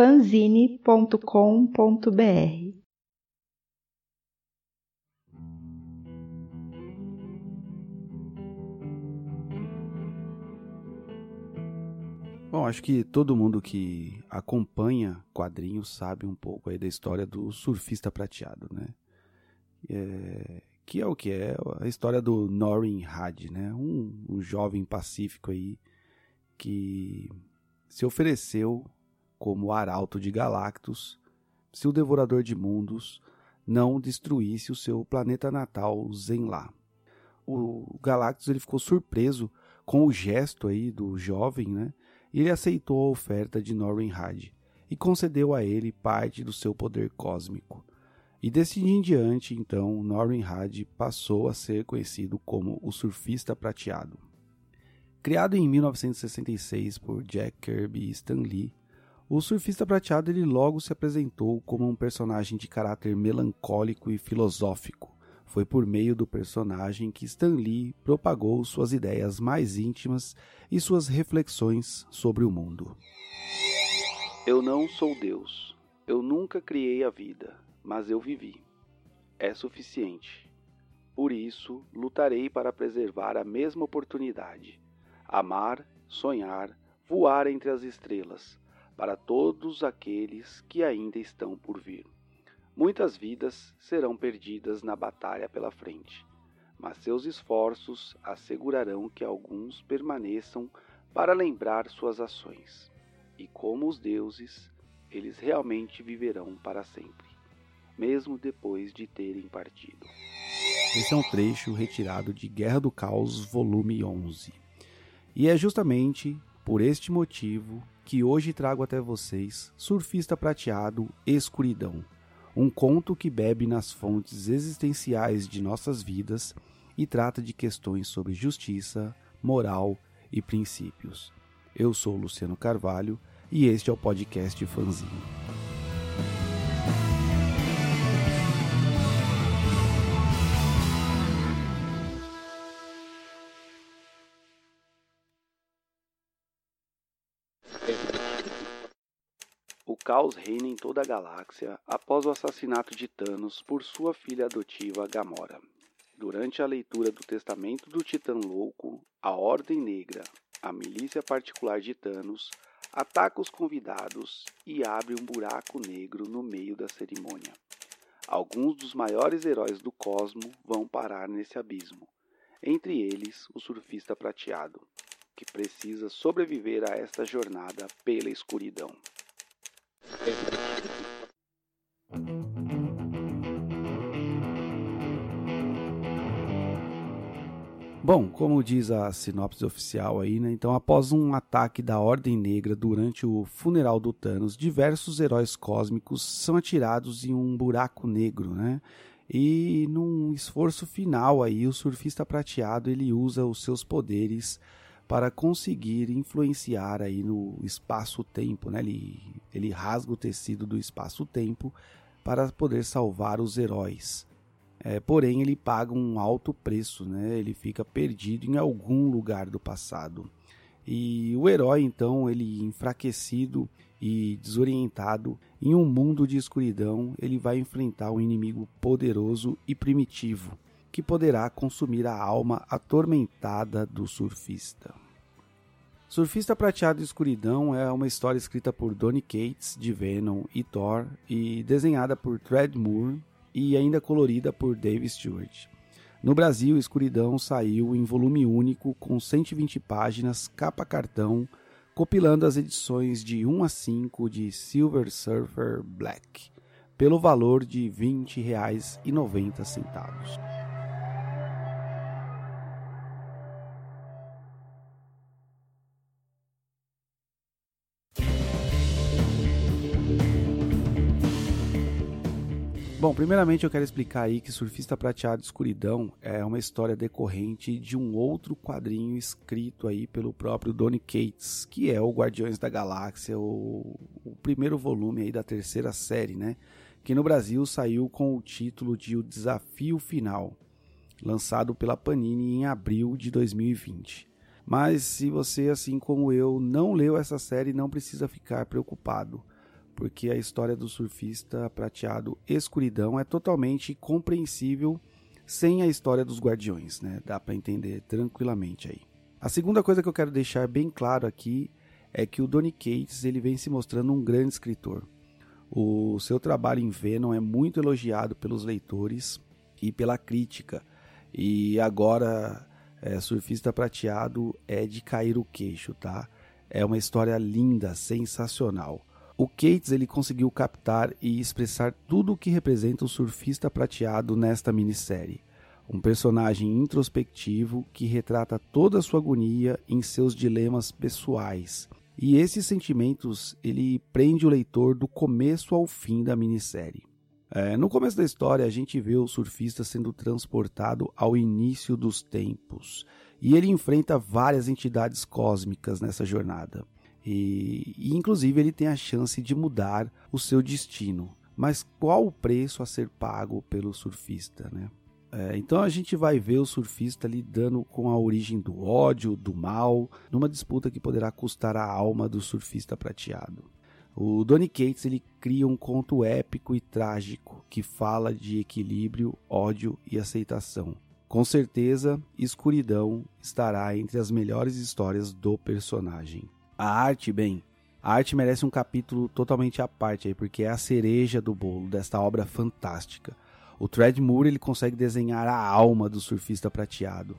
fanzine.com.br. Bom, acho que todo mundo que acompanha quadrinhos sabe um pouco aí da história do surfista prateado, né? É, que é o que é a história do Norin Had, né? Um, um jovem pacífico aí que se ofereceu como arauto de Galactus se o Devorador de Mundos não destruísse o seu planeta natal Zenlá. O Galactus ele ficou surpreso com o gesto aí do jovem, né? E ele aceitou a oferta de Norrin Had e concedeu a ele parte do seu poder cósmico. E desse dia em diante, então, Norrin Had passou a ser conhecido como o surfista prateado. Criado em 1966 por Jack Kirby e Stan Lee, o surfista prateado ele logo se apresentou como um personagem de caráter melancólico e filosófico. Foi por meio do personagem que Stan Lee propagou suas ideias mais íntimas e suas reflexões sobre o mundo. Eu não sou Deus. Eu nunca criei a vida mas eu vivi. É suficiente. Por isso, lutarei para preservar a mesma oportunidade. Amar, sonhar, voar entre as estrelas, para todos aqueles que ainda estão por vir. Muitas vidas serão perdidas na batalha pela frente, mas seus esforços assegurarão que alguns permaneçam para lembrar suas ações. E como os deuses, eles realmente viverão para sempre mesmo depois de terem partido. Esse é um trecho retirado de Guerra do Caos, volume 11. E é justamente por este motivo que hoje trago até vocês Surfista Prateado Escuridão, um conto que bebe nas fontes existenciais de nossas vidas e trata de questões sobre justiça, moral e princípios. Eu sou Luciano Carvalho e este é o podcast Fanzinho. Caos reina em toda a galáxia após o assassinato de Thanos por sua filha adotiva Gamora. Durante a leitura do Testamento do Titã Louco, a Ordem Negra, a milícia particular de Thanos, ataca os convidados e abre um buraco negro no meio da cerimônia. Alguns dos maiores heróis do cosmo vão parar nesse abismo, entre eles o surfista prateado, que precisa sobreviver a esta jornada pela escuridão. Bom, como diz a sinopse oficial aí, né? Então, após um ataque da Ordem Negra durante o funeral do Thanos, diversos heróis cósmicos são atirados em um buraco negro, né? E num esforço final aí, o surfista prateado ele usa os seus poderes para conseguir influenciar aí no espaço-tempo, né? Ele, ele rasga o tecido do espaço-tempo para poder salvar os heróis. É, porém, ele paga um alto preço, né? Ele fica perdido em algum lugar do passado. E o herói, então, ele enfraquecido e desorientado em um mundo de escuridão, ele vai enfrentar um inimigo poderoso e primitivo que poderá consumir a alma atormentada do surfista. Surfista Prateado Escuridão é uma história escrita por Donny Cates, de Venom e Thor, e desenhada por Fred Moore e ainda colorida por Dave Stewart. No Brasil, Escuridão saiu em volume único com 120 páginas, capa cartão, compilando as edições de 1 a 5 de Silver Surfer Black, pelo valor de R$ 20,90. Bom, primeiramente eu quero explicar aí que Surfista Prateado Escuridão é uma história decorrente de um outro quadrinho escrito aí pelo próprio Donny Cates, que é o Guardiões da Galáxia, o, o primeiro volume aí da terceira série, né? Que no Brasil saiu com o título de O Desafio Final, lançado pela Panini em abril de 2020. Mas se você, assim como eu, não leu essa série, não precisa ficar preocupado porque a história do surfista prateado escuridão é totalmente compreensível sem a história dos guardiões, né? Dá para entender tranquilamente aí. A segunda coisa que eu quero deixar bem claro aqui é que o Donny Cates ele vem se mostrando um grande escritor. O seu trabalho em Venom é muito elogiado pelos leitores e pela crítica. E agora, é, Surfista Prateado é de cair o queixo, tá? É uma história linda, sensacional. O Cates ele conseguiu captar e expressar tudo o que representa o surfista prateado nesta minissérie. Um personagem introspectivo que retrata toda a sua agonia em seus dilemas pessoais. E esses sentimentos ele prende o leitor do começo ao fim da minissérie. É, no começo da história, a gente vê o surfista sendo transportado ao início dos tempos. E ele enfrenta várias entidades cósmicas nessa jornada. E, e, inclusive ele tem a chance de mudar o seu destino. Mas qual o preço a ser pago pelo surfista, né? É, então a gente vai ver o surfista lidando com a origem do ódio, do mal, numa disputa que poderá custar a alma do surfista prateado. O Donny Cates ele cria um conto épico e trágico que fala de equilíbrio, ódio e aceitação. Com certeza, Escuridão estará entre as melhores histórias do personagem. A arte, bem, a arte merece um capítulo totalmente à parte aí, porque é a cereja do bolo desta obra fantástica. O Thread Moore ele consegue desenhar a alma do surfista prateado,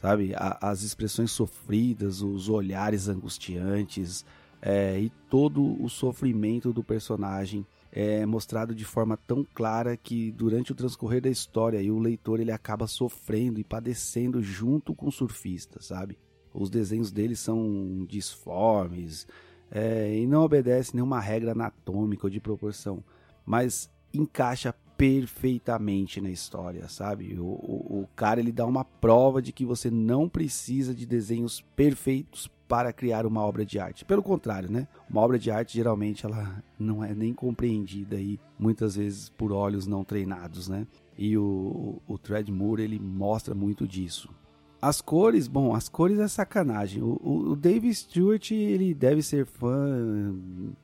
sabe? A, as expressões sofridas, os olhares angustiantes é, e todo o sofrimento do personagem é mostrado de forma tão clara que durante o transcorrer da história o leitor ele acaba sofrendo e padecendo junto com o surfista, sabe? Os desenhos dele são disformes é, e não obedece nenhuma regra anatômica ou de proporção, mas encaixa perfeitamente na história, sabe? O, o, o, cara ele dá uma prova de que você não precisa de desenhos perfeitos para criar uma obra de arte. Pelo contrário, né? Uma obra de arte geralmente ela não é nem compreendida aí muitas vezes por olhos não treinados, né? E o, o, Moore ele mostra muito disso. As cores, bom, as cores é sacanagem. O, o, o Stewart, ele deve ser fã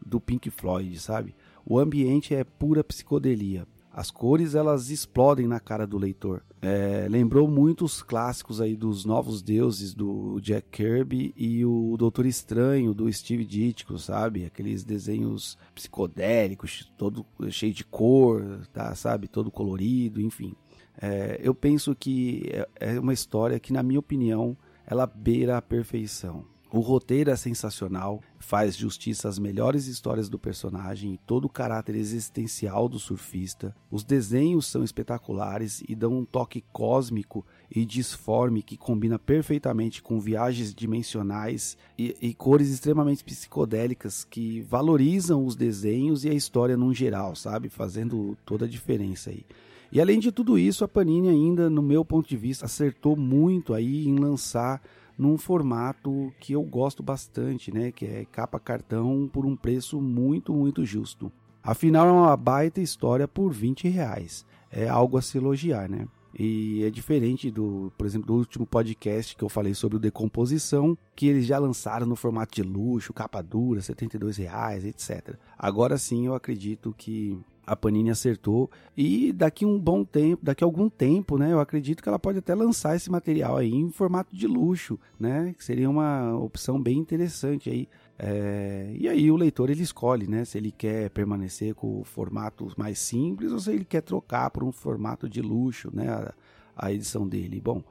do Pink Floyd, sabe? O ambiente é pura psicodelia. As cores elas explodem na cara do leitor. É, lembrou muito os clássicos aí dos Novos Deuses do Jack Kirby e o Doutor Estranho do Steve Ditko, sabe? Aqueles desenhos psicodélicos, todo cheio de cor, tá? Sabe? Todo colorido, enfim. É, eu penso que é, é uma história que, na minha opinião, ela beira a perfeição. O roteiro é sensacional, faz justiça às melhores histórias do personagem e todo o caráter existencial do surfista. Os desenhos são espetaculares e dão um toque cósmico e disforme que combina perfeitamente com viagens dimensionais e, e cores extremamente psicodélicas que valorizam os desenhos e a história num geral, sabe? Fazendo toda a diferença aí. E além de tudo isso, a Panini ainda, no meu ponto de vista, acertou muito aí em lançar num formato que eu gosto bastante, né, que é capa cartão por um preço muito, muito justo. Afinal, é uma baita história por 20 reais. É algo a se elogiar, né? E é diferente do, por exemplo, do último podcast que eu falei sobre o decomposição, que eles já lançaram no formato de luxo, capa dura, 72 reais, etc. Agora sim, eu acredito que a Panini acertou e daqui um bom tempo, daqui algum tempo, né, eu acredito que ela pode até lançar esse material aí em formato de luxo, né, que seria uma opção bem interessante aí. É, e aí o leitor ele escolhe, né, se ele quer permanecer com o formato mais simples ou se ele quer trocar por um formato de luxo, né, a, a edição dele. Bom,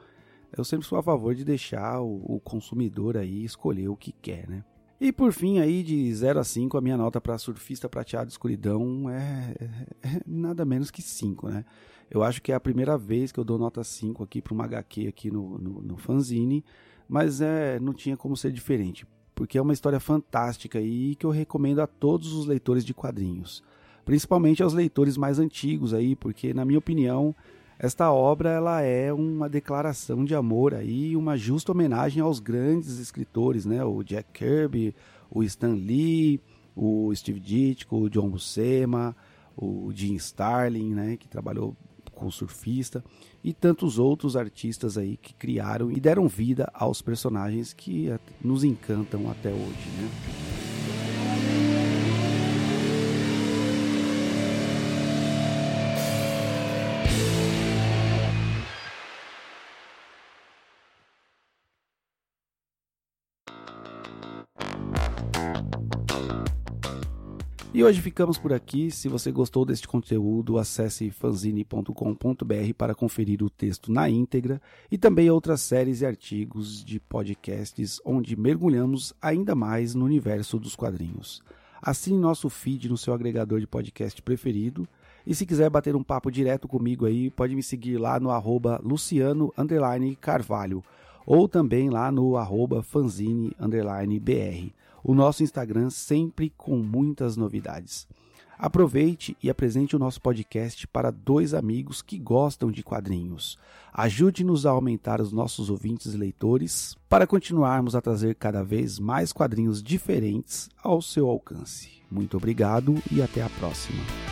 eu sempre sou a favor de deixar o, o consumidor aí escolher o que quer, né. E por fim, aí de 0 a 5, a minha nota para Surfista Prateado Escuridão é, é, é, nada menos que 5, né? Eu acho que é a primeira vez que eu dou nota 5 aqui para uma HQ aqui no, no, no fanzine, mas é, não tinha como ser diferente, porque é uma história fantástica e que eu recomendo a todos os leitores de quadrinhos, principalmente aos leitores mais antigos aí, porque na minha opinião esta obra ela é uma declaração de amor aí, uma justa homenagem aos grandes escritores, né? O Jack Kirby, o Stan Lee, o Steve Ditko, o John Buscema, o Jim Starlin, né? Que trabalhou com o surfista e tantos outros artistas aí que criaram e deram vida aos personagens que nos encantam até hoje, né? E hoje ficamos por aqui. Se você gostou deste conteúdo, acesse fanzine.com.br para conferir o texto na íntegra e também outras séries e artigos de podcasts onde mergulhamos ainda mais no universo dos quadrinhos. Assine nosso feed no seu agregador de podcast preferido. E se quiser bater um papo direto comigo aí, pode me seguir lá no arroba Luciano Carvalho ou também lá no arroba fanzine BR o nosso Instagram sempre com muitas novidades. Aproveite e apresente o nosso podcast para dois amigos que gostam de quadrinhos. Ajude-nos a aumentar os nossos ouvintes e leitores para continuarmos a trazer cada vez mais quadrinhos diferentes ao seu alcance. Muito obrigado e até a próxima.